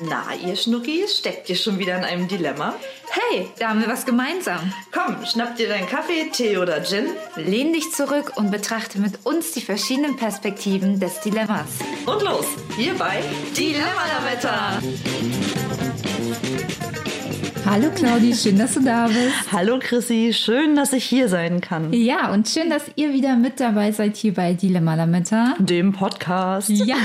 Na, ihr Schnuckis, steckt ihr schon wieder in einem Dilemma? Hey, da haben wir was gemeinsam. Komm, schnapp dir deinen Kaffee, Tee oder Gin. Lehn dich zurück und betrachte mit uns die verschiedenen Perspektiven des Dilemmas. Und los, hierbei Dilemma-Lametta. Hallo Claudi, schön, dass du da bist. Hallo Chrissy, schön, dass ich hier sein kann. Ja, und schön, dass ihr wieder mit dabei seid hier bei Dilemma Lametta. Dem Podcast. Ja.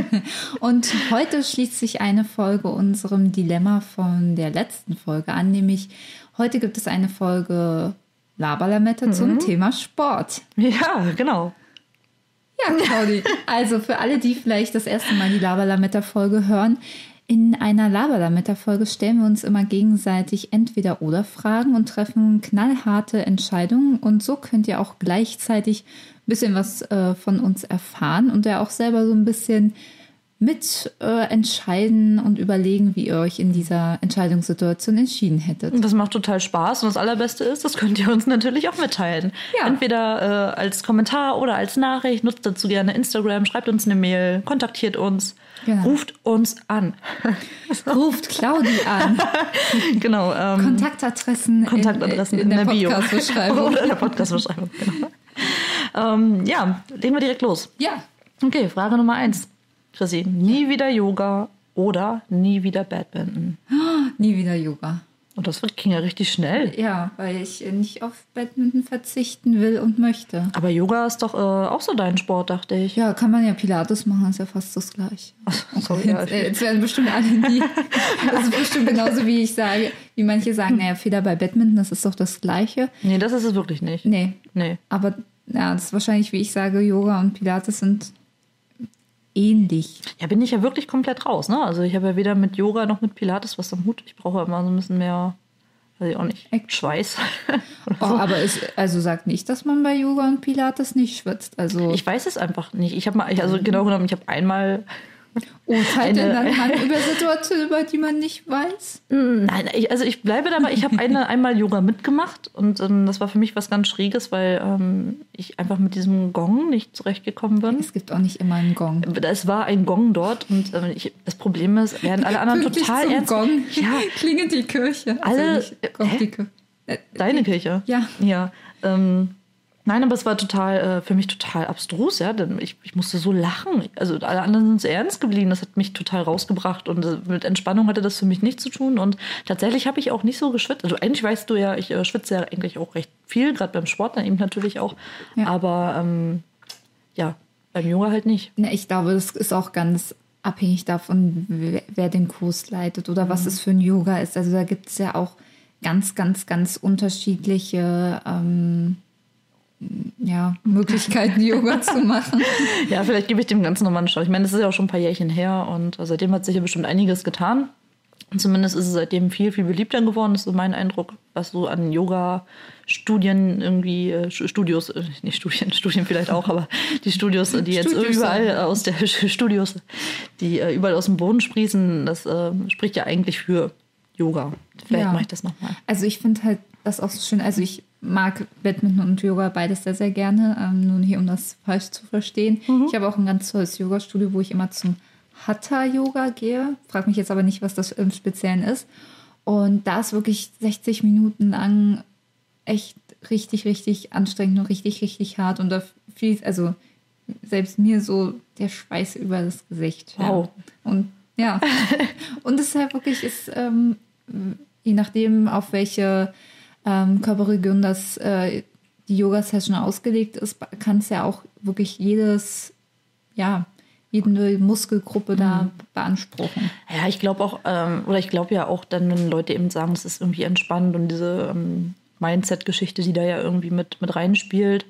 Und heute schließt sich eine Folge unserem Dilemma von der letzten Folge an, nämlich heute gibt es eine Folge Laberlametta mhm. zum Thema Sport. Ja, genau. Ja, Claudi. Also für alle, die vielleicht das erste Mal die Laberlametta-Folge hören, in einer Laberlametta-Folge stellen wir uns immer gegenseitig entweder oder Fragen und treffen knallharte Entscheidungen. Und so könnt ihr auch gleichzeitig ein bisschen was äh, von uns erfahren und ja auch selber so ein bisschen mit äh, entscheiden und überlegen, wie ihr euch in dieser Entscheidungssituation entschieden hättet. Das macht total Spaß und das Allerbeste ist, das könnt ihr uns natürlich auch mitteilen. Ja. Entweder äh, als Kommentar oder als Nachricht. Nutzt dazu gerne Instagram, schreibt uns eine Mail, kontaktiert uns, genau. ruft uns an. Ruft Claudi an. genau. Ähm, Kontaktadressen, Kontaktadressen in, in, in der, der Podcast-Beschreibung. oder in der Podcast-Beschreibung, genau. ähm, ja, legen wir direkt los. Ja. Okay, Frage Nummer eins. Chrissy, nie wieder Yoga oder nie wieder Badminton? nie wieder Yoga. Und das ging ja richtig schnell. Ja, weil ich nicht auf Badminton verzichten will und möchte. Aber Yoga ist doch äh, auch so dein Sport, dachte ich. Ja, kann man ja Pilates machen, ist ja fast das gleiche. Ach, sorry, jetzt, äh, jetzt werden bestimmt alle die. Das ist bestimmt genauso wie ich sage, wie manche sagen, naja, Feder bei Badminton, das ist doch das gleiche. Nee, das ist es wirklich nicht. Nee. Nee. Aber ja, das ist wahrscheinlich, wie ich sage, Yoga und Pilates sind ähnlich. Ja, bin ich ja wirklich komplett raus. Ne? Also ich habe ja weder mit Yoga noch mit Pilates was am Hut. Ich brauche immer so ein bisschen mehr, weiß ich auch nicht, Schweiß. oh, aber es also sagt nicht, dass man bei Yoga und Pilates nicht schwitzt. Also ich weiß es einfach nicht. Ich habe mal, also genau genommen, ich habe einmal Urteilt denn dann Mann über Situationen, über die man nicht weiß? Nein, ich, also ich bleibe dabei. Ich habe eine, einmal Yoga mitgemacht und ähm, das war für mich was ganz Schräges, weil ähm, ich einfach mit diesem Gong nicht zurechtgekommen bin. Es gibt auch nicht immer einen Gong. Es war ein Gong dort und ähm, ich, das Problem ist, während alle anderen Pünktlich total zum ernst... Gong Ja, klingelt die Kirche. Also Alle- nicht, kommt die Kirche. Äh, deine Kirche. Ja. Ja. Ähm, nein, aber es war total, äh, für mich total abstrus, ja, denn ich, ich musste so lachen. Also alle anderen sind so ernst geblieben. Das hat mich total rausgebracht und äh, mit Entspannung hatte das für mich nichts zu tun. Und tatsächlich habe ich auch nicht so geschwitzt. Also eigentlich weißt du ja, ich äh, schwitze ja eigentlich auch recht viel, gerade beim Sport dann eben natürlich auch. Ja. Aber ähm, ja, beim Yoga halt nicht. Na, ich glaube, das ist auch ganz abhängig davon, wer, wer den Kurs leitet oder Mhm. was es für ein Yoga ist. Also da gibt es ja auch ganz, ganz, ganz unterschiedliche ähm, ja, Möglichkeiten, Yoga zu machen. Ja, vielleicht gebe ich dem Ganzen nochmal eine Chance. Ich meine, das ist ja auch schon ein paar Jährchen her und seitdem hat sich ja bestimmt einiges getan. Und zumindest ist es seitdem viel, viel beliebter geworden, das ist so mein Eindruck, was so an Yoga-Studien irgendwie, äh, Studios, äh, nicht Studien, Studien vielleicht auch, aber die Studios, die jetzt Studios, überall aus der Studios, die äh, überall aus dem Boden sprießen, das äh, spricht ja eigentlich für Yoga. Vielleicht Ja. mache ich das nochmal. Also ich finde halt das auch so schön. Also ich mag Badminton und Yoga beides sehr, sehr gerne. Ähm, nun hier, um das falsch zu verstehen. Ich habe auch ein ganz tolles Yoga-Studio, wo ich immer zum Hatha-Yoga gehe. Frag mich jetzt aber nicht, was das im Speziellen ist. Und da ist wirklich 60 Minuten lang echt richtig, richtig anstrengend und richtig, richtig hart. Und da fließt, also selbst mir so der Schweiß über das Gesicht. Wow. Ja. Und ja. und es ist halt wirklich, ist, ähm, je nachdem, auf welche ähm, Körperregion das äh, die Yoga-Session ausgelegt ist, kann es ja auch wirklich jedes, ja, jede Muskelgruppe da beanspruchen. Ja, ich glaube auch, ähm, oder ich glaube ja auch dann, wenn Leute eben sagen, es ist irgendwie entspannt und diese ähm, Mindset-Geschichte, die da ja irgendwie mit, mit reinspielt,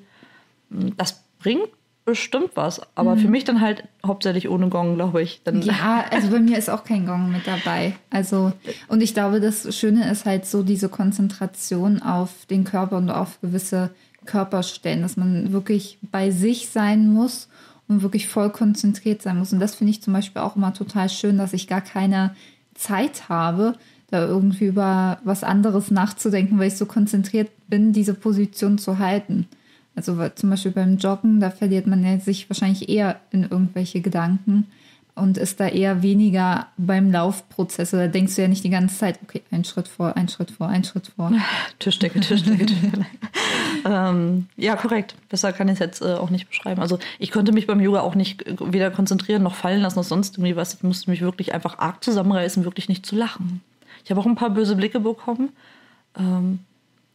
m, das bringt bestimmt was. Aber für mich dann halt hauptsächlich ohne Gong, glaube ich. Dann, Ja, also bei mir ist auch kein Gong mit dabei. Also, und ich glaube, das Schöne ist halt so diese Konzentration auf den Körper und auf gewisse Körperstellen, dass man wirklich bei sich sein muss und wirklich voll konzentriert sein muss. Und das finde ich zum Beispiel auch immer total schön, dass ich gar keine Zeit habe, da irgendwie über was anderes nachzudenken, weil ich so konzentriert bin, diese Position zu halten. Also zum Beispiel beim Joggen, da verliert man ja sich wahrscheinlich eher in irgendwelche Gedanken. und ist da eher weniger beim Laufprozess. Da denkst du ja nicht die ganze Zeit, okay, ein Schritt vor, ein Schritt vor, ein Schritt vor. Tischdecke, Tischdecke, Tischdecke. ähm, ja, korrekt. Besser kann ich es jetzt äh, auch nicht beschreiben. Also ich konnte mich beim Yoga auch nicht weder konzentrieren noch fallen lassen noch sonst irgendwie was. Ich musste mich wirklich einfach arg zusammenreißen, wirklich nicht zu lachen. Ich habe auch ein paar böse Blicke bekommen. Ähm,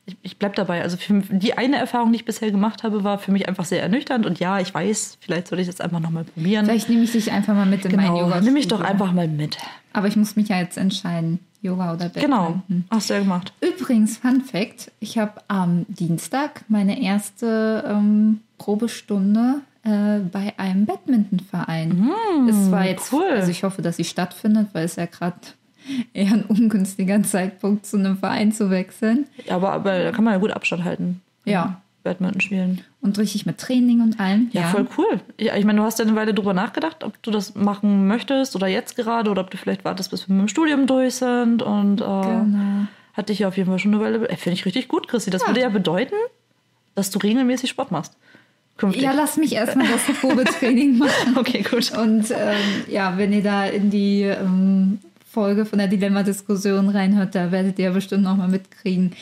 ich, ich bleibe dabei. Also für, die eine Erfahrung, die ich bisher gemacht habe, war für mich einfach sehr ernüchternd. Und ja, ich weiß, vielleicht soll ich das einfach nochmal probieren. Vielleicht nehme ich dich einfach mal mit in mein genau, Yoga. nimm mich doch einfach mal mit. Aber ich muss mich ja jetzt entscheiden, Yoga oder Badminton. Genau, hast du ja gemacht. Übrigens, Fun Fact, ich habe am Dienstag meine erste ähm, Probestunde äh, bei einem Badmintonverein. Mm, es war jetzt, cool. also ich hoffe, dass sie stattfindet, weil es ja gerade eher ein ungünstiger Zeitpunkt zu einem Verein zu wechseln. Ja, aber, aber da kann man ja gut Abstand halten. Ja. Badminton spielen. Und richtig mit Training und allem. Ja, voll cool. Ja, ich meine, du hast ja eine Weile drüber nachgedacht, ob du das machen möchtest oder jetzt gerade oder ob du vielleicht wartest, bis wir mit dem Studium durch sind. Und äh, Genau. hatte ich ja auf jeden Fall schon eine Weile. Äh, Finde ich richtig gut, Christi. Das würde ja bedeuten, dass du regelmäßig Sport machst. Künftig. Ja, lass mich erstmal das Probetraining machen. okay, gut. Und ähm, ja, wenn ihr da in die ähm, Folge von der Dilemma-Diskussion reinhört, da werdet ihr bestimmt nochmal mitkriegen,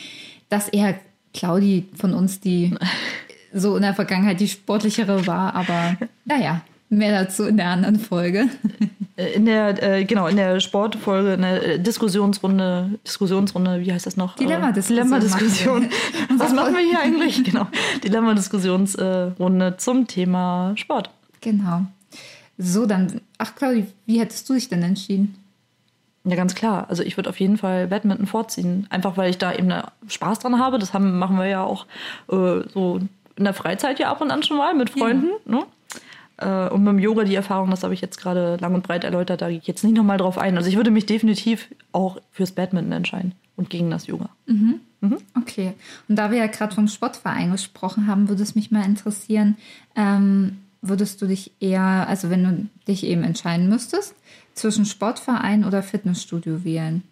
dass eher Claudi von uns die so in der Vergangenheit die sportlichere war. Aber naja, mehr dazu in der anderen Folge. Äh, In der, äh, genau, in der Sportfolge, in der äh, Diskussionsrunde, Diskussionsrunde, wie heißt das noch? Dilemma-Diskussion Dilemma-Diskussion. Was machen wir hier eigentlich? Genau. Dilemma-Diskussionsrunde zum Thema Sport. Genau. So, dann, ach Claudi, wie hättest du dich denn entschieden? Ja, ganz klar. Also ich würde auf jeden Fall Badminton vorziehen. Einfach weil ich da eben Spaß dran habe. Das haben, machen wir ja auch äh, so in der Freizeit ja ab und an schon mal mit Freunden. Ne? Äh, und mit dem Yoga die Erfahrung, das habe ich jetzt gerade lang und breit erläutert, da gehe ich jetzt nicht nochmal drauf ein. Also ich würde mich definitiv auch fürs Badminton entscheiden und gegen das Yoga. Okay. Und da wir ja gerade vom Sportverein gesprochen haben, würde es mich mal interessieren, ähm, würdest du dich eher, also wenn du dich eben entscheiden müsstest, zwischen Sportverein oder Fitnessstudio wählen?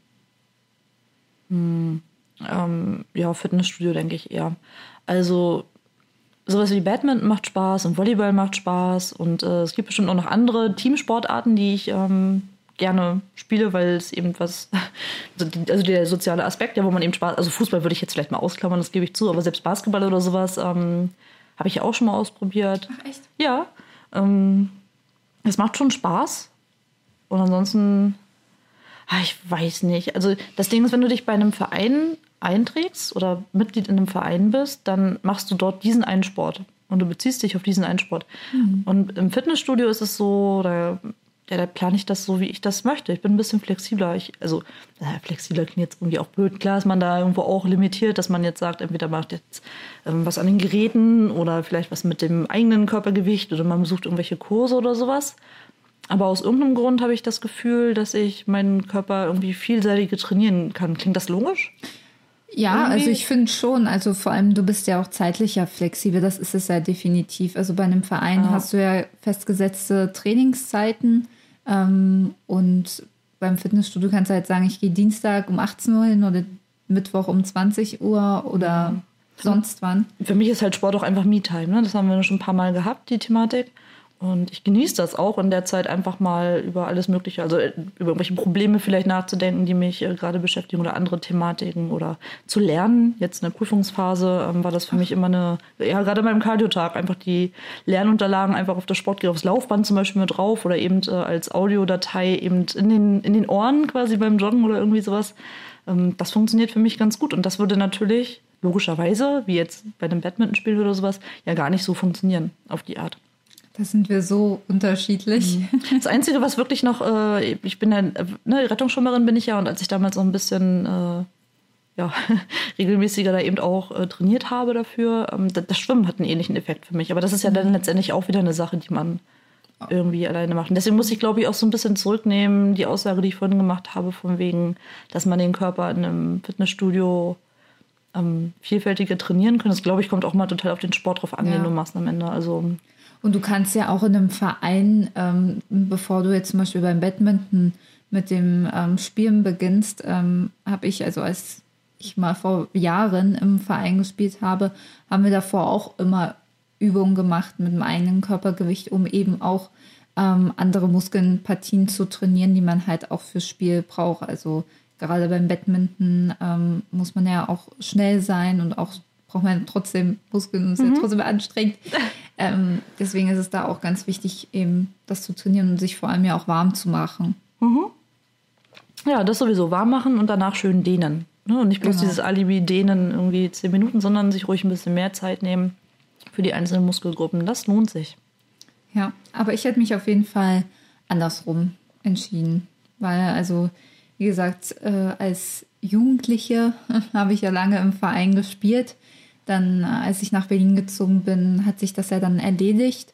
Ähm, ja, Fitnessstudio denke ich eher. Also sowas wie Badminton macht Spaß und Volleyball macht Spaß und äh, es gibt bestimmt auch noch andere Teamsportarten, die ich ähm, gerne spiele, weil es eben was, also, die, also der soziale Aspekt, ja, wo man eben Spaß, also Fußball würde ich jetzt vielleicht mal ausklammern, das gebe ich zu, aber selbst Basketball oder sowas ähm, habe ich ja auch schon mal ausprobiert. Ach echt? Ja, ähm, es macht schon Spaß. Und ansonsten, ah, ich weiß nicht. Also das Ding ist, wenn du dich bei einem Verein einträgst oder Mitglied in einem Verein bist, dann machst du dort diesen einen Sport. Und du beziehst dich auf diesen einen Sport. Und im Fitnessstudio ist es so, da, ja, da plane ich das so, wie ich das möchte. Ich bin ein bisschen flexibler. Ich, also, naja, flexibler klingt jetzt irgendwie auch blöd. Klar ist man da irgendwo auch limitiert, dass man jetzt sagt, entweder macht jetzt ähm, was an den Geräten oder vielleicht was mit dem eigenen Körpergewicht oder man besucht irgendwelche Kurse oder sowas. Aber aus irgendeinem Grund habe ich das Gefühl, dass ich meinen Körper irgendwie vielseitiger trainieren kann. Klingt das logisch? Ja, Irgendwie- also ich finde schon, also vor allem du bist ja auch zeitlich ja flexibel, das ist es ja definitiv. Also bei einem Verein Ja. hast du ja festgesetzte Trainingszeiten ähm, und beim Fitnessstudio kannst du halt sagen, ich gehe Dienstag um 18 Uhr hin oder Mittwoch um 20 Uhr oder sonst wann. Für mich ist halt Sport auch einfach Me-Time. Ne? Das haben wir schon ein paar Mal gehabt, die Thematik. Und ich genieße das auch in der Zeit einfach mal über alles Mögliche, also äh, über irgendwelche Probleme vielleicht nachzudenken, die mich äh, gerade beschäftigen oder andere Thematiken oder zu lernen. Jetzt in der Prüfungsphase ähm, war das für mich immer eine, ja, gerade beim Cardiotag einfach die Lernunterlagen einfach auf das Sportgerät, aufs Laufband zum Beispiel mit drauf oder eben äh, als Audiodatei eben in den, in den Ohren quasi beim Joggen oder irgendwie sowas. Ähm, das funktioniert für mich ganz gut und das würde natürlich logischerweise, wie jetzt bei einem Badmintonspiel oder sowas, ja gar nicht so funktionieren auf die Art. Da sind wir so unterschiedlich. Das Einzige, was wirklich noch, äh, ich bin ja, ne, Rettungsschwimmerin bin ich ja und als ich damals so ein bisschen äh, ja, regelmäßiger da eben auch äh, trainiert habe dafür, ähm, das, das Schwimmen hat einen ähnlichen Effekt für mich. Aber das ist ja dann letztendlich auch wieder eine Sache, die man irgendwie alleine macht. Und deswegen muss ich, glaube ich, auch so ein bisschen zurücknehmen, die Aussage, die ich vorhin gemacht habe, von wegen, dass man den Körper in einem Fitnessstudio ähm, vielfältiger trainieren kann. Das, glaube ich, kommt auch mal total auf den Sport drauf an, Ja. den du machst am Ende. Also Und du kannst ja auch in einem Verein, ähm, bevor du jetzt zum Beispiel beim Badminton mit dem ähm, Spielen beginnst, ähm, habe ich, also als ich mal vor Jahren im Verein gespielt habe, haben wir davor auch immer Übungen gemacht mit dem eigenen Körpergewicht, um eben auch ähm, andere Muskelpartien zu trainieren, die man halt auch fürs Spiel braucht. Also gerade beim Badminton ähm, muss man ja auch schnell sein und auch braucht man trotzdem Muskeln und ist mhm. ja trotzdem anstrengend. Ähm, deswegen ist es da auch ganz wichtig, eben das zu trainieren und sich vor allem ja auch warm zu machen. Mhm. Ja, das sowieso warm machen und danach schön dehnen. Ne? Und nicht bloß genau. dieses Alibi dehnen irgendwie zehn Minuten, sondern sich ruhig ein bisschen mehr Zeit nehmen für die einzelnen Muskelgruppen. Das lohnt sich. Ja, aber ich hätte mich auf jeden Fall andersrum entschieden. Weil, also, wie gesagt, äh, als Jugendliche habe ich ja lange im Verein gespielt. Dann, äh, als ich nach Berlin gezogen bin, hat sich das ja dann erledigt.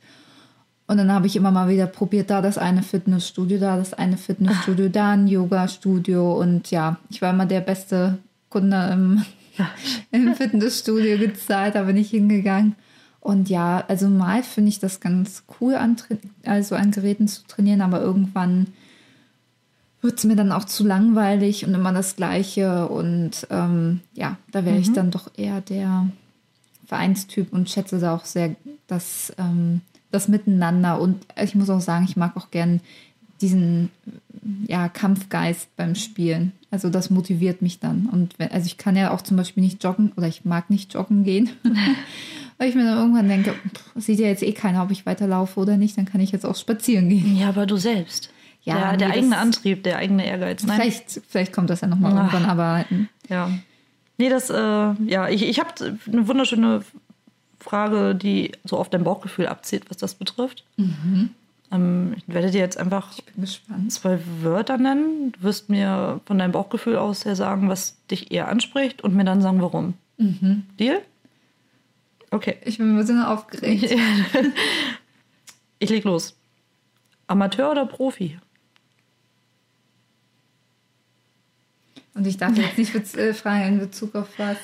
Und dann habe ich immer mal wieder probiert, da das eine Fitnessstudio, da das eine Fitnessstudio, da ein Yoga-Studio. Und ja, ich war immer der beste Kunde im, im Fitnessstudio gezahlt, da bin ich hingegangen. Und ja, also mal finde ich das ganz cool, an, also an Geräten zu trainieren, aber irgendwann wird es mir dann auch zu langweilig und immer das Gleiche. Und ähm, ja, da wäre mhm. ich dann doch eher der Vereinstyp und schätze da auch sehr das, ähm, das Miteinander. Und ich muss auch sagen, ich mag auch gern diesen ja, Kampfgeist beim Spielen. Also das motiviert mich dann. Und wenn, also ich kann ja auch zum Beispiel nicht joggen oder ich mag nicht joggen gehen. Weil ich mir dann irgendwann denke, pff, sieht ja jetzt eh keiner, ob ich weiterlaufe oder nicht, dann kann ich jetzt auch spazieren gehen. Ja, aber du selbst. Ja, der, der eigene Antrieb, der eigene Ehrgeiz. Nein. Vielleicht, vielleicht kommt das ja nochmal irgendwann, aber. Ja. Nee, das, äh, ja, ich, ich habe eine wunderschöne Frage, die so auf dein Bauchgefühl abzieht, was das betrifft. Mhm. Ähm, ich werde dir jetzt einfach zwei Wörter nennen. Du wirst mir von deinem Bauchgefühl aus her sagen, was dich eher anspricht und mir dann sagen, warum. Mhm. Deal? Okay. Ich bin ein bisschen aufgeregt. ich leg los. Amateur oder Profi? Und ich darf jetzt nicht äh, fragen in Bezug auf was.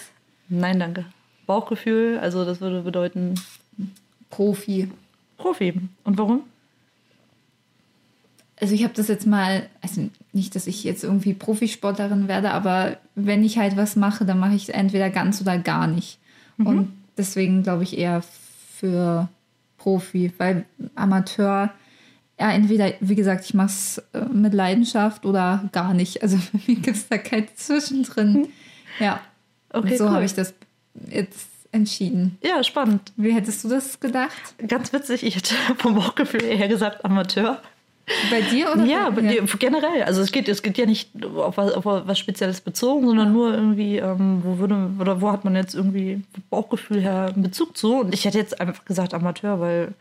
Nein, danke. Bauchgefühl, also das würde bedeuten. Profi. Profi. Und warum? Also ich habe das jetzt mal, also nicht, dass ich jetzt irgendwie Profisportlerin werde, aber wenn ich halt was mache, dann mache ich es entweder ganz oder gar nicht. Mhm. Und deswegen glaube ich eher für Profi, weil Amateur, ja, entweder, wie gesagt, ich mache es äh, mit Leidenschaft oder gar nicht. Also für mich gibt es da kein Zwischendrin. Mhm. Ja. Okay, so cool. habe ich das jetzt entschieden. Ja, spannend. Wie hättest du das gedacht? Ganz witzig, ich hätte vom Bauchgefühl eher gesagt Amateur. Bei dir oder? Ja, bei, ja. generell. Also es geht, es geht ja nicht auf was, auf was Spezielles bezogen, sondern nur irgendwie, ähm, wo würde oder wo hat man jetzt irgendwie Bauchgefühl her einen Bezug zu? Und ich hätte jetzt einfach gesagt Amateur, weil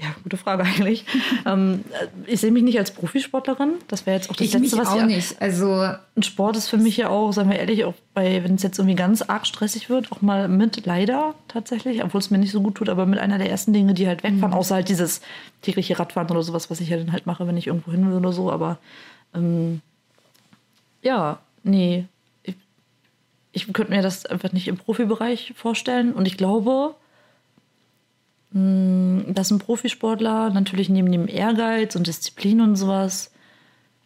ja, gute Frage eigentlich. ähm, ich sehe mich nicht als Profisportlerin. Das wäre jetzt auch das ich Letzte, was auch ja, nicht. Also ein Sport ist für mich ja auch, sagen wir ehrlich, auch bei, wenn es jetzt irgendwie ganz arg stressig wird, auch mal mit leider tatsächlich, obwohl es mir nicht so gut tut, aber mit einer der ersten Dinge, die halt wegfahren, mhm. außer halt dieses tägliche Radfahren oder sowas, was ich ja dann halt mache, wenn ich irgendwo hin will oder so. Aber ähm, ja, nee, ich, ich könnte mir das einfach nicht im Profibereich vorstellen. Und ich glaube, dass ein Profisportler natürlich neben dem Ehrgeiz und Disziplin und sowas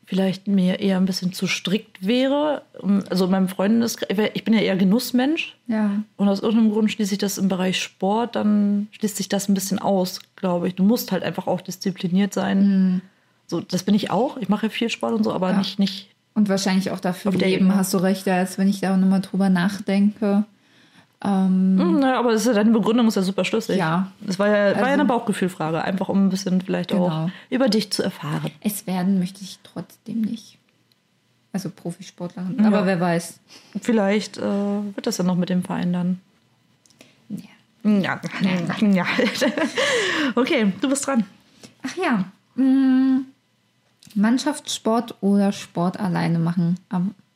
vielleicht mir eher ein bisschen zu strikt wäre. Also in meinem Freundeskreis, ich bin ja eher Genussmensch. Ja. Und aus irgendeinem Grund schließe ich das im Bereich Sport, dann schließt sich das ein bisschen aus, glaube ich. Du musst halt einfach auch diszipliniert sein. Mhm. So, das bin ich auch. Ich mache ja viel Sport und so, aber ja. nicht, nicht. Und wahrscheinlich auch dafür leben, hast du recht, als wenn ich da nochmal drüber nachdenke. Ähm, hm, naja, aber ja, deine Begründung ist ja super schlüssig. Ja. Das war ja, also, war ja eine Bauchgefühlfrage, einfach um ein bisschen vielleicht genau. auch über dich zu erfahren. Es werden möchte ich trotzdem nicht. Also Profisportlerin. Ja. Aber wer weiß. Vielleicht äh, wird das ja noch mit dem Verein dann. Ja. Ja. ja. okay, du bist dran. Ach ja. Hm. Mannschaftssport oder Sport alleine machen?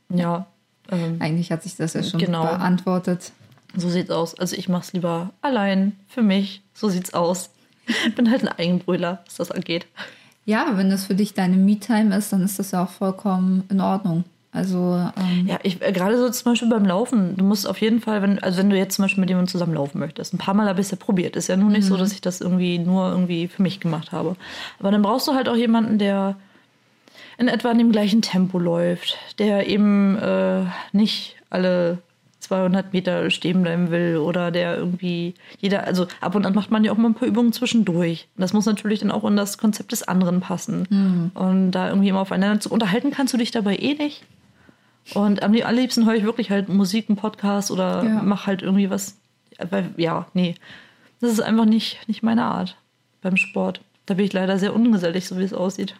ja. Ähm, Eigentlich hat sich das ja schon genau. beantwortet. So sieht's aus. Also ich mach's lieber allein, für mich. So sieht's aus. Ich bin halt ein Eigenbrüller, was das angeht. Ja, wenn das für dich deine Me-Time ist, dann ist das ja auch vollkommen in Ordnung. Also ähm ja, ich äh, gerade so zum Beispiel beim Laufen. Du musst auf jeden Fall, wenn also wenn du jetzt zum Beispiel mit jemandem zusammen laufen möchtest, ein paar Mal habe ich es ja probiert. Ist ja nur nicht mhm. so, dass ich das irgendwie nur irgendwie für mich gemacht habe. Aber dann brauchst du halt auch jemanden, der in etwa in dem gleichen Tempo läuft, der eben äh, nicht alle 200 Meter stehen bleiben will oder der irgendwie jeder, also ab und an macht man ja auch mal ein paar Übungen zwischendurch. Das muss natürlich dann auch in das Konzept des anderen passen. Mhm. Und da irgendwie immer aufeinander zu unterhalten kannst du dich dabei eh nicht. Und am liebsten höre ich wirklich halt Musik, einen Podcast oder ja. mach halt irgendwie was. Weil, ja, nee. Das ist einfach nicht, nicht meine Art beim Sport. Da bin ich leider sehr ungesellig, so wie es aussieht.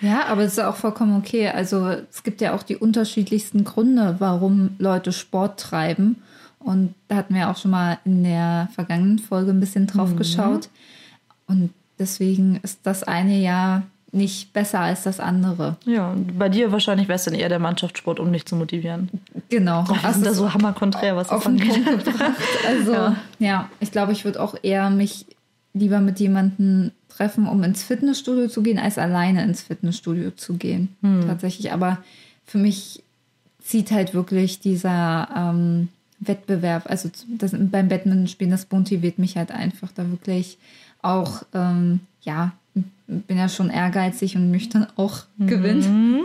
Ja, aber es ist auch vollkommen okay. Also es gibt ja auch die unterschiedlichsten Gründe, warum Leute Sport treiben. Und da hatten wir auch schon mal in der vergangenen Folge ein bisschen drauf mhm. geschaut. Und deswegen ist das eine ja nicht besser als das andere. Ja, und bei dir wahrscheinlich wäre es dann eher der Mannschaftssport, um dich zu motivieren. Genau. Oh, das ist da so hammerkonträr, was auf Punkt gebracht. Also ja, ja ich glaube, ich würde auch eher mich lieber mit jemandem treffen, um ins Fitnessstudio zu gehen, als alleine ins Fitnessstudio zu gehen. Hm. Tatsächlich. Aber für mich zieht halt wirklich dieser ähm, Wettbewerb, also das, beim Badminton-Spielen, das motiviert mich halt einfach da wirklich auch, ähm, ja, bin ja schon ehrgeizig und möchte dann auch mhm. gewinnen.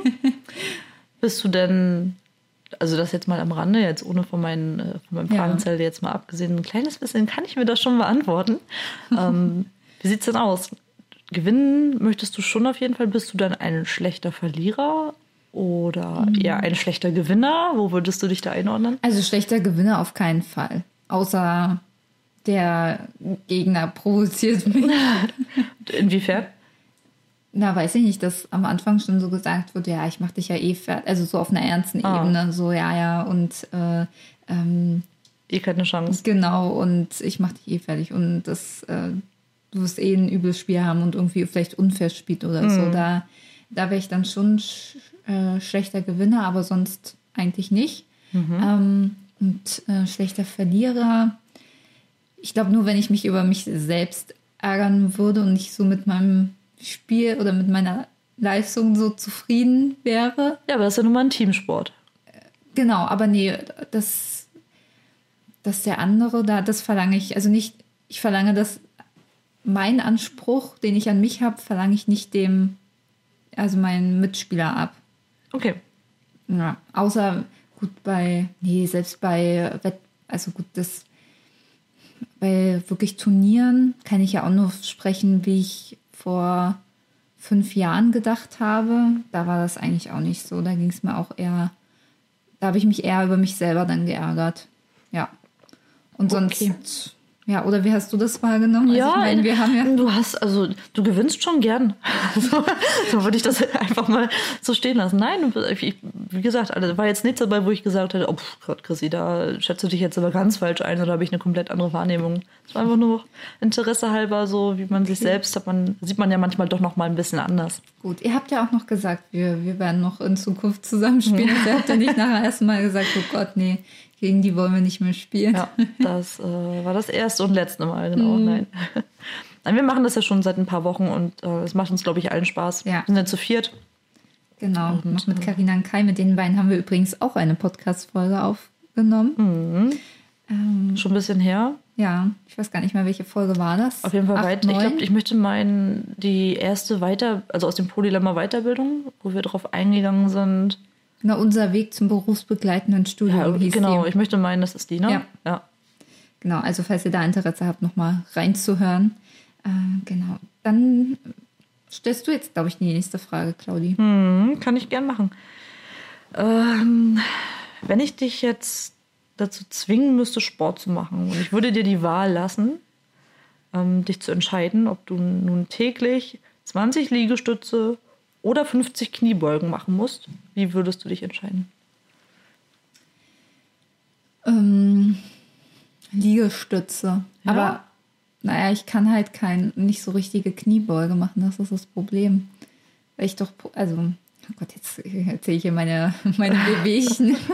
Bist du denn, also das jetzt mal am Rande, jetzt ohne von, meinen, äh, von meinem Fragenzelt ja. jetzt mal abgesehen, ein kleines bisschen kann ich mir das schon beantworten. ähm, wie sieht es denn aus? Gewinnen möchtest du schon auf jeden Fall? Bist du dann ein schlechter Verlierer oder mhm. eher ein schlechter Gewinner? Wo würdest du dich da einordnen? Also schlechter Gewinner auf keinen Fall. Außer der Gegner provoziert mich. Inwiefern? Na, weiß ich nicht, dass am Anfang schon so gesagt wird, ja, ich mach dich ja eh fertig, also so auf einer ernsten ah. Ebene, so ja, ja, und äh, ähm, eh keine Chance. Genau, und ich mach dich eh fertig und das äh, du wirst eh ein übles Spiel haben und irgendwie vielleicht unfair spielt oder mhm. so. Da, da wäre ich dann schon sch äh, schlechter Gewinner, aber sonst eigentlich nicht. Mhm. Ähm, und äh, schlechter Verlierer. Ich glaube, nur wenn ich mich über mich selbst ärgern würde und nicht so mit meinem Spiel oder mit meiner Leistung so zufrieden wäre. Ja, aber das ist ja nun mal ein Teamsport. Genau, aber nee, das, das der andere da, das verlange ich, also nicht, ich verlange das mein Anspruch, den ich an mich habe, verlange ich nicht dem, also meinen Mitspieler ab. Okay. Ja, außer gut bei, nee, selbst bei Wett, also gut, das bei wirklich Turnieren kann ich ja auch nur sprechen, wie ich vor fünf Jahren gedacht habe. Da war das eigentlich auch nicht so. Da ging es mir auch eher, da habe ich mich eher über mich selber dann geärgert. Ja. Und okay. sonst ja, oder wie hast du das wahrgenommen? Ja, also ich meine, wir haben ja du hast, also du gewinnst schon gern. so, so würde ich das einfach mal so stehen lassen. Nein, ich, wie gesagt, also war jetzt nichts dabei, wo ich gesagt hätte, oh Gott, Chrissy, da schätze dich jetzt aber ganz falsch ein oder habe ich eine komplett andere Wahrnehmung. Es war einfach nur Interesse halber, so wie man sich selbst hat, man sieht man ja manchmal doch noch mal ein bisschen anders. Gut, ihr habt ja auch noch gesagt, wir, wir werden noch in Zukunft zusammenspielen. Mhm. ihr habt ja nicht nachher erstmal gesagt, oh Gott, nee, gegen die wollen wir nicht mehr spielen. Ja, das äh, war das erste und letzte Mal, genau. Mhm. Nein. Nein, wir machen das ja schon seit ein paar Wochen und äh, es macht uns, glaube ich, allen Spaß. Ja. Wir sind ja zu viert. Genau, und, noch mit Carina und Kai. Mit den beiden haben wir übrigens auch eine Podcast-Folge aufgenommen. Mhm. Ähm, schon ein bisschen her. Ja, ich weiß gar nicht mehr, welche Folge war das. Auf jeden Fall weiter. Ich glaube, ich möchte meinen, die erste Weiter, also aus dem Polylemma Weiterbildung, wo wir darauf eingegangen sind, na, unser Weg zum berufsbegleitenden Studium ja, hieß Genau, die. ich möchte meinen, das ist die, ne? Ja. ja. Genau, also falls ihr da Interesse habt, nochmal reinzuhören. Äh, genau. Dann stellst du jetzt, glaube ich, die nächste Frage, Claudi. Hm, kann ich gern machen. Ähm, wenn ich dich jetzt dazu zwingen müsste, Sport zu machen und ich würde dir die Wahl lassen, ähm, dich zu entscheiden, ob du nun täglich 20 Liegestütze oder 50 Kniebeugen machen musst, wie würdest du dich entscheiden? Ähm, Liegestütze. Ja. Aber naja, ich kann halt kein, nicht so richtige Kniebeuge machen, das ist das Problem. Weil ich doch, also, oh Gott, jetzt erzähle ich hier meine, meine Bewegchen.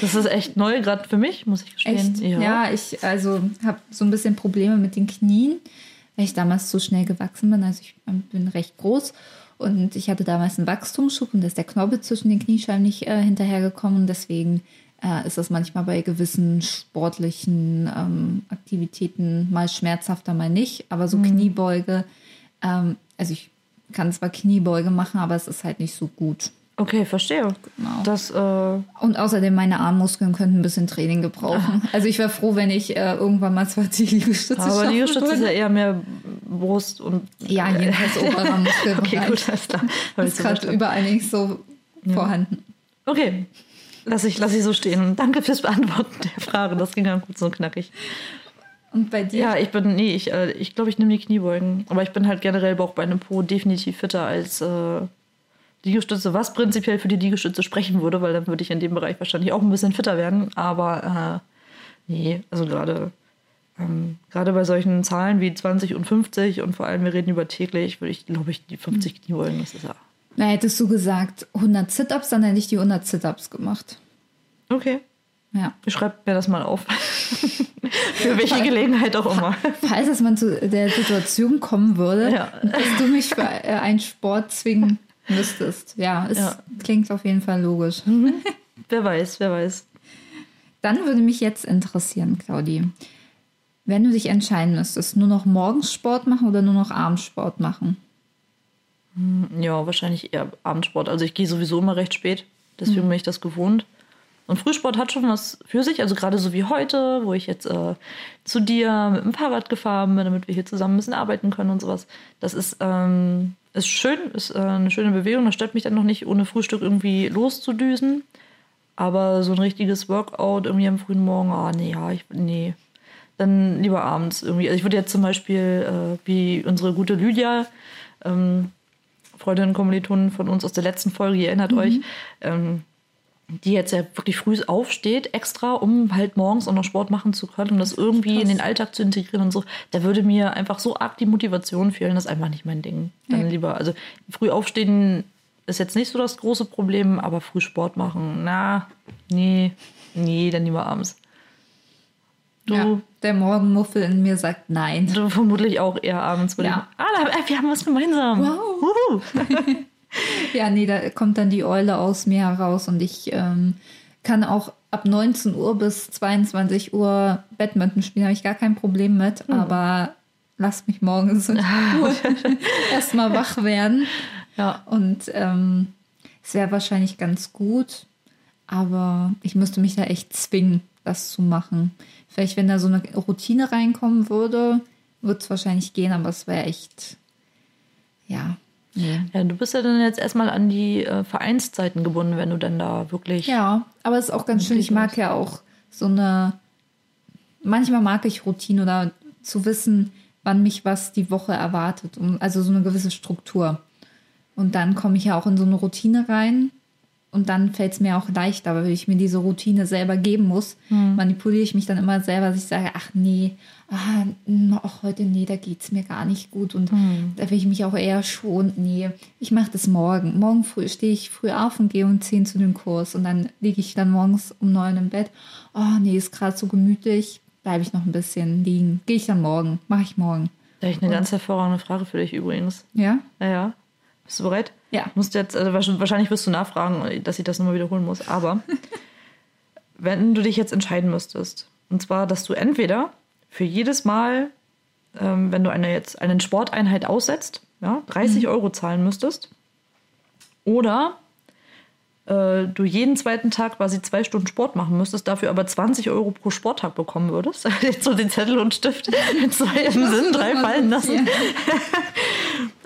Das ist echt neu, gerade für mich, muss ich gestehen. Ja. ja. ich also habe so ein bisschen Probleme mit den Knien, weil ich damals so schnell gewachsen bin. Also ich bin recht groß und ich hatte damals einen Wachstumsschub und da ist der Knorpel zwischen den Kniescheiben nicht äh, hinterhergekommen. Deswegen äh, ist das manchmal bei gewissen sportlichen ähm, Aktivitäten mal schmerzhafter, mal nicht. Aber so mhm. Kniebeuge, ähm, also ich kann zwar Kniebeuge machen, aber es ist halt nicht so gut. Okay, verstehe. Genau. Das, äh, Und außerdem meine Armmuskeln könnten ein bisschen Training gebrauchen. Also ich wäre froh, wenn ich äh, irgendwann mal 20 Liegestütze aber Liegestütze ist ja eher mehr Brust und. Ja, jedenfalls oberer Muskelbereich. Okay, gut, alles klar. Ich ist gerade überall nicht so vorhanden. Okay, lass ich, lass ich so stehen. Danke fürs Beantworten der Frage. Das ging ja gut so knackig. Und bei dir? Ja, ich bin, nee, ich glaube, ich, glaub, ich nehme die Kniebeugen. Aber ich bin halt generell Bauch, Beine, Po definitiv fitter als äh, Liegestütze, was prinzipiell für die Liegestütze sprechen würde, weil dann würde ich in dem Bereich wahrscheinlich auch ein bisschen fitter werden. Aber äh, nee, also gerade ähm, gerade bei solchen Zahlen wie 20 und 50 und vor allem wir reden über täglich, würde ich, glaube ich, die 50 Kniebeugen, das ist ja. Na, hättest du gesagt 100 Sit-Ups, dann hätte ich die 100 Sit-Ups gemacht. Okay, Ja. ich schreibe mir das mal auf. für welche Gelegenheit auch immer. Falls es mal zu der Situation kommen würde, Ja. dass du mich für äh, einen Sport zwingen müsstest. Ja, es Ja. klingt auf jeden Fall logisch. Wer weiß, wer weiß. Dann würde mich jetzt interessieren, Claudi, wenn du dich entscheiden müsstest, nur noch morgens Sport machen oder nur noch abends Sport machen? Ja, wahrscheinlich eher Abendsport. Also ich gehe sowieso immer recht spät, deswegen bin ich das gewohnt. Und Frühsport hat schon was für sich, also gerade so wie heute, wo ich jetzt äh, zu dir mit dem Fahrrad gefahren bin, damit wir hier zusammen ein bisschen arbeiten können und sowas. Das ist, ähm, ist schön, ist äh, eine schöne Bewegung. Das stört mich dann noch nicht, ohne Frühstück irgendwie loszudüsen. Aber so ein richtiges Workout irgendwie am frühen Morgen, ah nee, ja, ich, nee. Dann lieber abends irgendwie. Also ich würde jetzt zum Beispiel, äh, wie unsere gute Lydia, ähm, Freundin und Kommilitonin von uns aus der letzten Folge, ihr erinnert euch, ähm, die jetzt ja wirklich früh aufsteht, extra, um halt morgens auch noch Sport machen zu können, um das irgendwie in den Alltag zu integrieren und so, da würde mir einfach so arg die Motivation fehlen, das ist einfach nicht mein Ding. Dann Ja. lieber, also früh aufstehen ist jetzt nicht so das große Problem, aber früh Sport machen, na, nee, nee, dann lieber abends. Du, Ja, der Morgenmuffel in mir sagt nein. du vermutlich auch eher abends. Ja. Ah, äh, wir haben was gemeinsam. Wow. Ja, nee, da kommt dann die Eule aus mir heraus und ich ähm, kann auch ab 19 Uhr bis 22 Uhr Badminton spielen, habe ich gar kein Problem mit, aber lasst mich morgens erstmal wach werden. Ja. Und ähm, es wäre wahrscheinlich ganz gut, aber ich müsste mich da echt zwingen, das zu machen. Vielleicht, wenn da so eine Routine reinkommen würde, würde es wahrscheinlich gehen, aber es wäre echt, ja, nee. Ja, du bist ja dann jetzt erstmal an die äh, Vereinszeiten gebunden, wenn du dann da wirklich. Ja, aber es ist auch ganz schön. Ich mag ja auch so eine. Manchmal mag ich Routine oder zu wissen, wann mich was die Woche erwartet. Und also so eine gewisse Struktur. Und dann komme ich ja auch in so eine Routine rein. Und dann fällt es mir auch leichter, weil ich mir diese Routine selber geben muss. Manipuliere ich mich dann immer selber, dass ich sage, ach nee, ah, ach, heute nee, da geht es mir gar nicht gut. Und da will ich mich auch eher schonen. Nee, ich mache das morgen. Morgen früh stehe ich früh auf und gehe um 10 zu dem Kurs. Und dann liege ich dann morgens um 9 im Bett. Oh nee, ist gerade so gemütlich. Bleibe ich noch ein bisschen liegen. Gehe ich dann morgen. Mache ich morgen. Da habe ich eine ganz hervorragende Frage für dich übrigens. Ja? Ja, ja. Bist du bereit? Ja. Musst jetzt, also wahrsch- wahrscheinlich wirst du nachfragen, dass ich das nochmal wiederholen muss. Aber wenn du dich jetzt entscheiden müsstest, und zwar, dass du entweder für jedes Mal, ähm, wenn du eine jetzt eine Sporteinheit aussetzt, ja, 30 Euro zahlen müsstest, oder äh, du jeden zweiten Tag quasi zwei Stunden Sport machen müsstest, dafür aber 20 Euro pro Sporttag bekommen würdest. Jetzt so den Zettel und Stift in zwei im Sinn drei fallen lassen.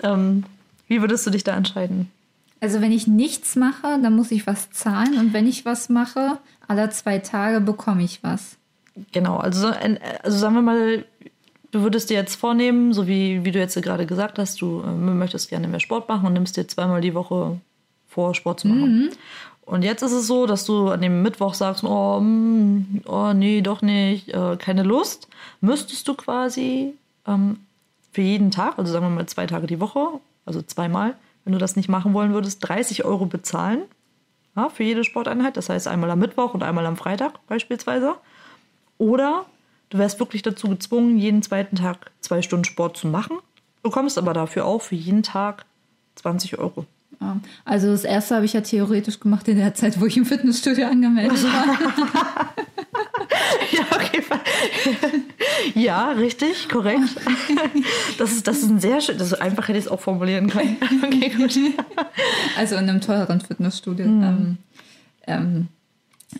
Ähm, wie würdest du dich da entscheiden? Also wenn ich nichts mache, dann muss ich was zahlen. Und wenn ich was mache, alle zwei Tage bekomme ich was. Genau, also, also sagen wir mal, du würdest dir jetzt vornehmen, so wie, wie du jetzt gerade gesagt hast, du äh, möchtest gerne mehr Sport machen und nimmst dir zweimal die Woche vor, Sport zu machen. Und jetzt ist es so, dass du an dem Mittwoch sagst, oh, mm, oh nee, doch nicht, äh, keine Lust. Müsstest du quasi ähm, für jeden Tag, also sagen wir mal zwei Tage die Woche, also zweimal, wenn du das nicht machen wollen würdest, 30 Euro bezahlen ja, für jede Sporteinheit. Das heißt einmal am Mittwoch und einmal am Freitag beispielsweise. Oder du wärst wirklich dazu gezwungen, jeden zweiten Tag zwei Stunden Sport zu machen, bekommst aber dafür auch für jeden Tag 20 Euro. Also das erste habe ich ja theoretisch gemacht in der Zeit, wo ich im Fitnessstudio angemeldet war. Ja, okay. Ja, richtig, korrekt. Das ist, das ist ein sehr schön, das ist einfach hätte ich es auch formulieren können. Okay, gut. Also in einem teureren Fitnessstudio. Ähm, ähm,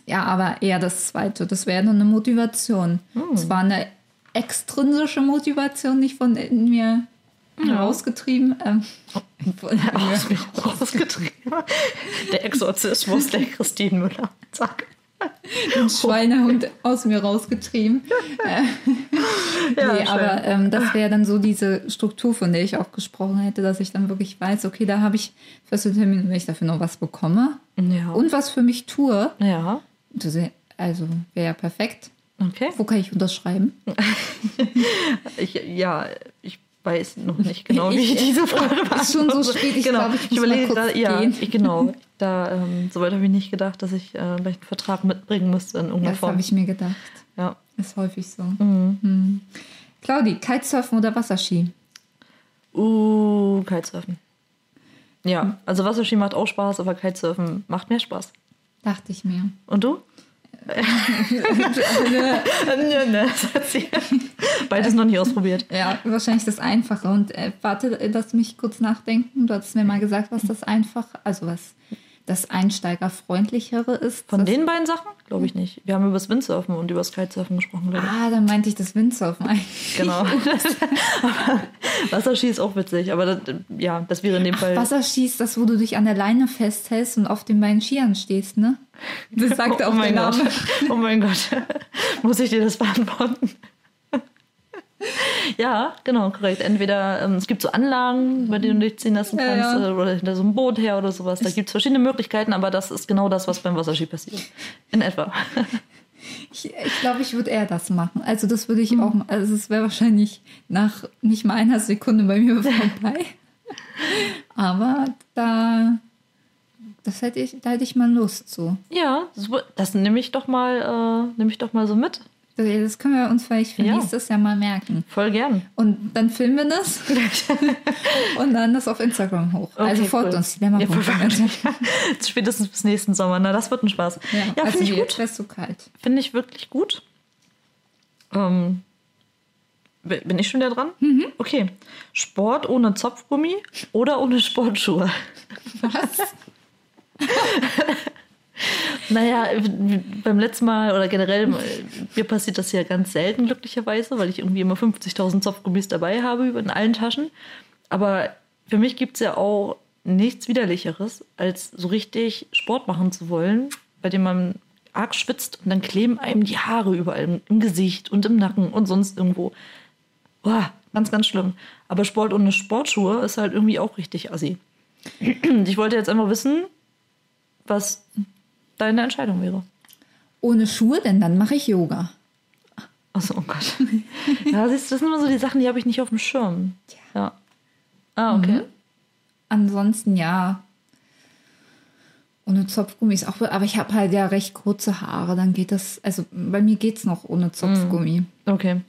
ja, aber eher das zweite. Das wäre dann eine Motivation. Es war eine extrinsische Motivation, nicht von in mir herausgetrieben. Ähm, Aus rausgetrieben. Der Exorzismus der Christine Müller. Zack. Den Schweinehund aus mir rausgetrieben. Äh, Ja, nee, aber ähm, das wäre dann so diese Struktur, von der ich auch gesprochen hätte, dass ich dann wirklich weiß, okay, da habe ich feste Termine, wenn ich dafür noch was bekomme Ja. und was für mich tue. ja. Also wäre ja perfekt. Okay. Wo kann ich unterschreiben? Ich, ja, ich weiß noch nicht genau, wie ich, Ich- diese Frage beantworte. ist schon so spät, ich genau. glaube, ich muss überlege mal kurz gerade, ja, ich, genau. Da, ähm, soweit habe ich nicht gedacht, dass ich äh, gleich einen Vertrag mitbringen müsste in irgendeiner Das Form. habe ich mir gedacht. ja. Ist häufig so. Mhm. Claudi, Kitesurfen oder Wasserski? Uh, Kitesurfen. Ja, also Wasserski macht auch Spaß, aber Kitesurfen macht mehr Spaß. Dachte ich mir. Und du? Das sie. Beides noch nicht ausprobiert. Ja, wahrscheinlich das Einfache. Und äh, warte, äh, lass mich kurz nachdenken. Du hattest mir mal gesagt, was das Einfache, also was das Einsteigerfreundlichere ist. Von den beiden Sachen? Glaube ich nicht. Wir haben über das Windsurfen und über das Kitesurfen gesprochen, glaube ich. Ah, dann meinte ich das Windsurfen eigentlich. Genau. Wasserski ist auch witzig, aber das, ja, das wäre in dem Fall. Wasserski ist das, wo du dich an der Leine festhältst und auf den beiden Skiern stehst, ne? Das sagt oh, auch mein der Gott. Name. Oh mein Gott. Muss ich dir das beantworten? Ja, genau, korrekt. Entweder ähm, es gibt so Anlagen, bei denen du dich ziehen lassen Ja, kannst, ja. äh, oder hinter so einem Boot her oder sowas. Da gibt es verschiedene Möglichkeiten, aber das ist genau das, was beim Wasserski passiert. In etwa. Ich, ich glaube, ich würde eher das machen. Also das würde ich auch, also es wäre wahrscheinlich nach nicht mal einer Sekunde bei mir vorbei. Aber da, das hätte ich, da hätte ich mal Lust zu. ja, super. das nehme ich doch mal, äh, nehme ich doch mal so mit. Das, können wir uns vielleicht für Ja. nächstes Jahr mal merken. Voll gern. Und dann filmen wir das und dann das auf Instagram hoch. also Okay, folgt cool. uns, die. Ja, Spätestens bis nächsten Sommer. Na, das wird ein Spaß. Ja, Ja, also finde ich jetzt gut. wäre so kalt. Finde ich wirklich gut. Ähm, bin ich schon wieder dran? Mhm. Okay. Sport ohne Zopfgummi oder ohne Sportschuhe? Was? Naja, beim letzten Mal oder generell, mir passiert das ja ganz selten glücklicherweise, weil ich irgendwie immer 50.000 Zopfgummis dabei habe in allen Taschen. Aber für mich gibt es ja auch nichts Widerlicheres, als so richtig Sport machen zu wollen, bei dem man arg schwitzt und dann kleben einem die Haare überall im- Gesicht und im Nacken und sonst irgendwo. Boah, ganz, ganz schlimm. Aber Sport ohne Sportschuhe ist halt irgendwie auch richtig assi. Ich wollte jetzt einfach wissen, was deine Entscheidung wäre. Ohne Schuhe, denn dann mache ich Yoga. Achso, oh Gott. Ja, siehst du, das sind immer so die Sachen, die habe ich nicht auf dem Schirm. Ja. Ah, okay. Ansonsten ja. Ohne Zopfgummi ist auch, aber ich habe halt ja recht kurze Haare, dann geht das, also bei mir geht's noch ohne Zopfgummi. Okay.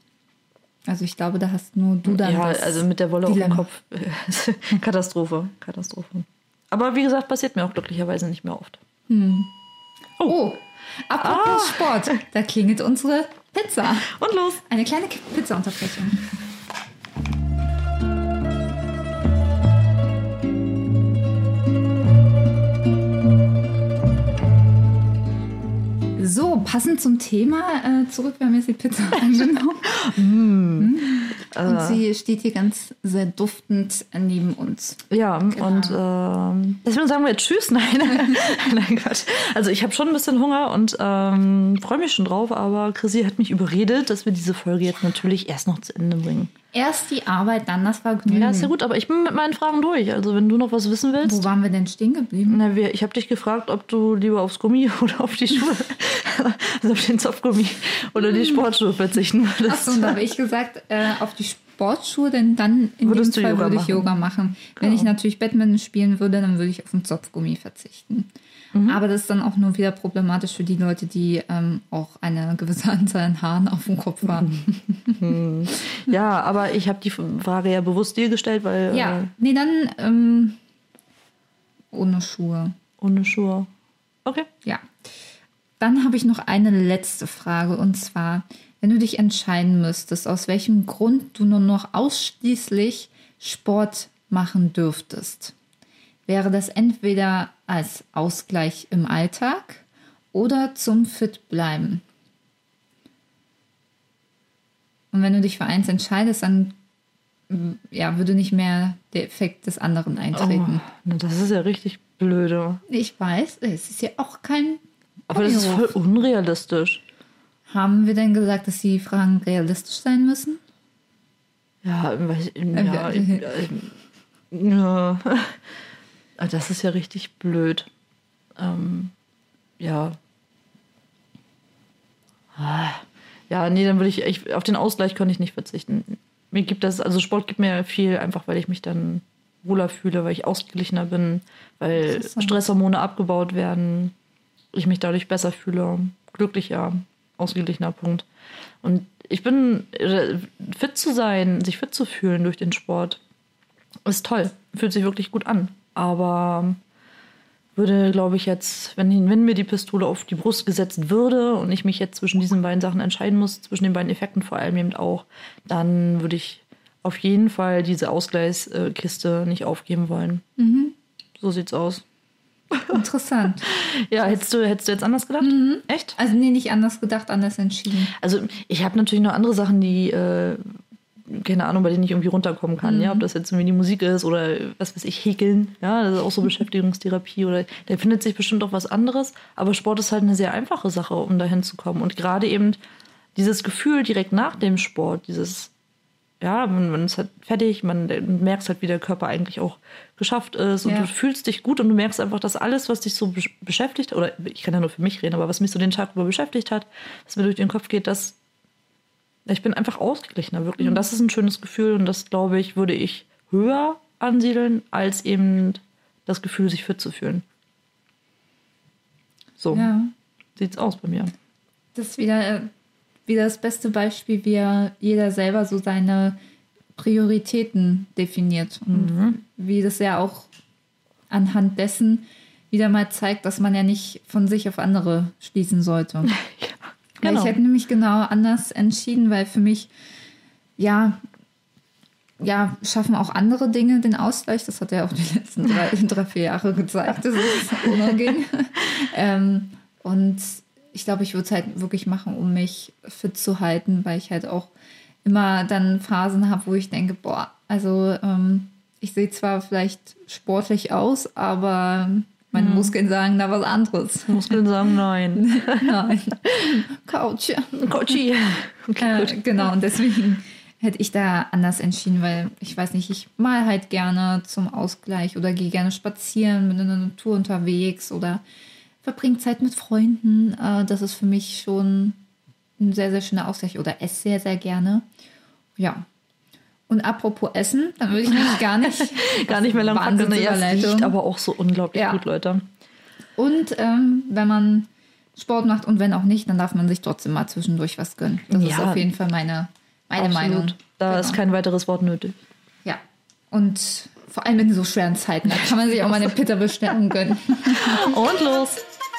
Also ich glaube, da hast nur du dann Ja, also mit der Wolle auf dem. Kopf. Katastrophe. Katastrophe. Aber wie gesagt, passiert mir auch glücklicherweise nicht mehr oft. Oh, apropos Sport, da klingelt unsere Pizza. Und los. Eine kleine Pizza-Unterbrechung. So, passend zum Thema, äh, zurück, wir haben jetzt die Pizza angenommen. Mm. Und sie steht hier ganz sehr duftend neben uns. Ja, Genau. und ähm, deswegen sagen wir jetzt Tschüss. Nein, nein, Quatsch. Also ich habe schon ein bisschen Hunger und ähm, freue mich schon drauf, aber Chrissy hat mich überredet, dass wir diese Folge jetzt natürlich erst noch zu Ende bringen. Erst die Arbeit, dann das Vergnügen. Ja, ist ja gut, aber ich bin mit meinen Fragen durch. Also wenn du noch was wissen willst. Wo waren wir denn stehen geblieben? Na, wir, ich habe dich gefragt, ob du lieber aufs Gummi oder auf die Schuhe, also auf den Zopfgummi oder die Sportschuhe verzichten würdest. Achso, und da habe ich gesagt, äh, auf die Sportschuhe, denn dann in Würdest dem Fall Yoga würde ich machen? Yoga machen. Wenn Genau. ich natürlich Badminton spielen würde, dann würde ich auf den Zopfgummi verzichten. Mhm. Aber das ist dann auch nur wieder problematisch für die Leute, die ähm, auch eine gewisse Anzahl an Haaren auf dem Kopf haben. Ja, aber ich habe die Frage ja bewusst dir gestellt, weil Ja, äh, nee, dann ähm, ohne Schuhe. ohne Schuhe. Okay. Ja. Dann habe ich noch eine letzte Frage und zwar, Wenn du dich entscheiden müsstest, aus welchem Grund du nur noch ausschließlich Sport machen dürftest, wäre das entweder als Ausgleich im Alltag oder zum Fit bleiben. Und wenn du dich für eins entscheidest, dann ja, würde nicht mehr der Effekt des anderen eintreten. Oh, das ist ja richtig blöde. Ich weiß, es ist ja auch kein. Aber das ist voll unrealistisch. Haben wir denn gesagt, dass die Fragen realistisch sein müssen? Ja, ja, ja, ja. Das ist ja richtig blöd. Ähm, ja. Ja, nee, dann würde ich, ich, auf den Ausgleich könnte ich nicht verzichten. Mir gibt das, also Sport gibt mir viel, einfach weil ich mich dann wohler fühle, weil ich ausgeglichener bin, weil Stresshormone abgebaut werden, ich mich dadurch besser fühle, glücklicher, ausgeglichener Punkt. Und ich bin äh, fit zu sein, sich fit zu fühlen durch den Sport, ist toll, fühlt sich wirklich gut an. Aber würde, glaube ich, jetzt, wenn, wenn mir die Pistole auf die Brust gesetzt würde und ich mich jetzt zwischen diesen beiden Sachen entscheiden muss, zwischen den beiden Effekten vor allem eben auch, dann würde ich auf jeden Fall diese Ausgleichskiste nicht aufgeben wollen. Mhm. So sieht's aus. Interessant. ja, hättest du, hättest du jetzt anders gedacht? Mhm. Echt? Also nee, nicht anders gedacht, anders entschieden. Also ich habe natürlich noch andere Sachen, die äh, keine Ahnung, bei denen ich irgendwie runterkommen kann. Mhm. Ja, ob das jetzt irgendwie die Musik ist oder was weiß ich, häkeln. Ja, das ist auch so Beschäftigungstherapie oder da findet sich bestimmt auch was anderes. Aber Sport ist halt eine sehr einfache Sache, um dahin zu kommen. Und gerade eben dieses Gefühl direkt nach dem Sport, dieses, ja, man, man ist halt fertig, man merkt halt, wie der Körper eigentlich auch geschafft ist und ja. du fühlst dich gut und du merkst einfach, dass alles, was dich so beschäftigt, oder ich kann ja nur für mich reden, aber was mich so den Tag über beschäftigt hat, was mir durch den Kopf geht, das ich bin einfach ausgeglichener, wirklich. Und mhm. das ist ein schönes Gefühl und das, glaube ich, würde ich höher ansiedeln, als eben das Gefühl, sich fit zu fühlen. So ja. sieht's aus bei mir. Das ist wieder, äh, wieder das beste Beispiel, wie jeder selber so seine Prioritäten definiert. Und mhm. wie das ja auch anhand dessen wieder mal zeigt, dass man ja nicht von sich auf andere schließen sollte. Genau. Ich hätte nämlich genau anders entschieden, weil für mich, ja, ja, schaffen auch andere Dinge den Ausgleich. Das hat ja auch die letzten drei, drei vier Jahre gezeigt, dass es immer ging. ähm, und ich glaube, ich würde es halt wirklich machen, um mich fit zu halten, weil ich halt auch immer dann Phasen habe, wo ich denke, boah, also ähm, ich sehe zwar vielleicht sportlich aus, aber meine hm. Muskeln sagen da was anderes. Muskeln sagen nein. nein. Couch. Couch. Okay, äh, genau, und deswegen hätte ich da anders entschieden, weil ich weiß nicht, ich mal halt gerne zum Ausgleich oder gehe gerne spazieren, bin in der Natur unterwegs oder verbringe Zeit mit Freunden. Äh, das ist für mich schon ein sehr, sehr schöner Ausgleich oder esse sehr, sehr gerne. Ja, und apropos Essen, dann würde ich nämlich gar nicht, gar nicht mehr lang packen. Ja, riecht aber auch so unglaublich ja. gut, Leute. Und ähm, wenn man Sport macht und wenn auch nicht, dann darf man sich trotzdem mal zwischendurch was gönnen. Das ja, ist auf jeden Fall meine, meine Meinung. Da genau. ist kein weiteres Wort nötig. Ja. Und vor allem in so schweren Zeiten, da kann man sich auch mal eine Pitterbestellung gönnen. und los!